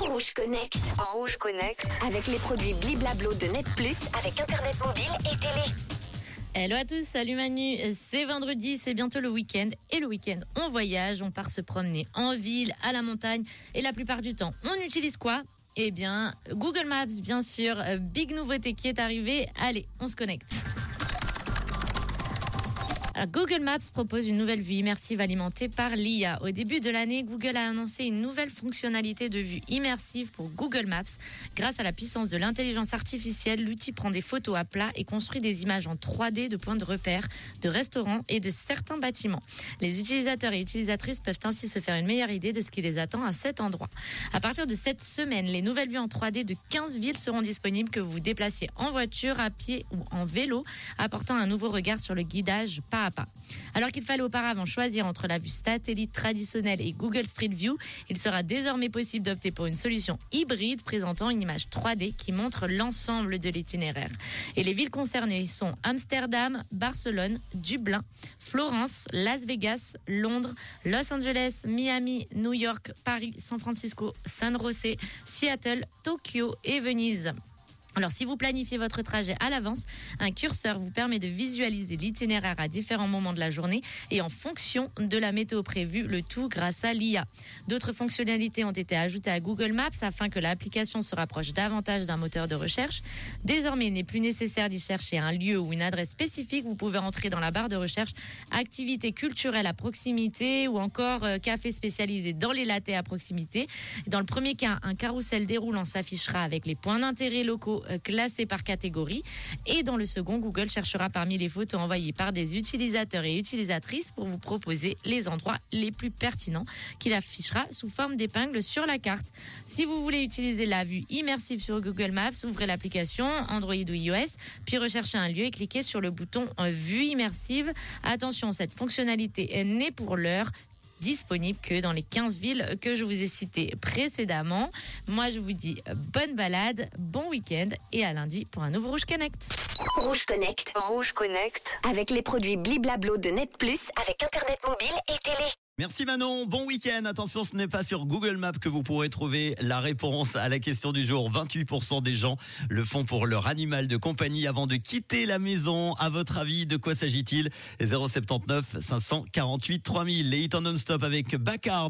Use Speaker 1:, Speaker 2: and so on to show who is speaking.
Speaker 1: Rouge Connect.
Speaker 2: En Rouge Connect.
Speaker 1: Avec les produits Bliblablo de Net Plus avec Internet mobile et télé.
Speaker 3: Hello à tous, salut Manu. C'est vendredi, c'est bientôt le week-end. Et le week-end, on voyage, on part se promener en ville, à la montagne. Et la plupart du temps, on utilise quoi? Eh bien, Google Maps, bien sûr. Big nouveauté qui est arrivée. Allez, on se connecte. Google Maps propose une nouvelle vue immersive alimentée par l'IA. Au début de l'année, Google a annoncé une nouvelle fonctionnalité de vue immersive pour Google Maps. Grâce à la puissance de l'intelligence artificielle, l'outil prend des photos à plat et construit des images en 3D de points de repère, de restaurants et de certains bâtiments. Les utilisateurs et utilisatrices peuvent ainsi se faire une meilleure idée de ce qui les attend à cet endroit. À partir de cette semaine, les nouvelles vues en 3D de 15 villes seront disponibles que vous vous déplaciez en voiture, à pied ou en vélo, apportant un nouveau regard sur le guidage pas Alors qu'il fallait auparavant choisir entre la vue satellite traditionnelle et Google Street View, il sera désormais possible d'opter pour une solution hybride présentant une image 3D qui montre l'ensemble de l'itinéraire. Et les villes concernées sont Amsterdam, Barcelone, Dublin, Florence, Las Vegas, Londres, Los Angeles, Miami, New York, Paris, San Francisco, San José, Seattle, Tokyo et Venise. Alors, si vous planifiez votre trajet à l'avance, un curseur vous permet de visualiser l'itinéraire à différents moments de la journée et en fonction de la météo prévue, le tout grâce à l'IA. D'autres fonctionnalités ont été ajoutées à Google Maps afin que l'application se rapproche davantage d'un moteur de recherche. Désormais, il n'est plus nécessaire d'y chercher un lieu ou une adresse spécifique. Vous pouvez entrer dans la barre de recherche activités culturelles à proximité ou encore euh, café spécialisé dans les latés à proximité. Dans le premier cas, un carrousel déroulant s'affichera avec les points d'intérêt locaux euh, classés par catégorie. Et dans le second, Google cherchera parmi les photos envoyées par des utilisateurs et utilisatrices pour vous proposer les endroits les plus pertinents qu'il affichera sous forme d'épingle sur la carte. Si vous voulez utiliser la vue immersive sur Google Maps, ouvrez l'application Android ou iOS, puis recherchez un lieu et cliquez sur le bouton euh, vue immersive. Attention, cette fonctionnalité n'est pour l'heure disponible que dans les 15 villes que je vous ai citées précédemment. Moi, je vous dis bonne balade, bon week-end et à lundi pour un nouveau Rouge Connect.
Speaker 1: Rouge Connect.
Speaker 2: Rouge Connect.
Speaker 1: Avec les produits Bliblablo de Net Plus avec Internet mobile et télé.
Speaker 4: Merci Manon, bon week-end. Attention, ce n'est pas sur Google Maps que vous pourrez trouver la réponse à la question du jour. 28% des gens le font pour leur animal de compagnie avant de quitter la maison. À votre avis, de quoi s'agit-il? 079 548 3000. Les hits en non-stop avec Bacard.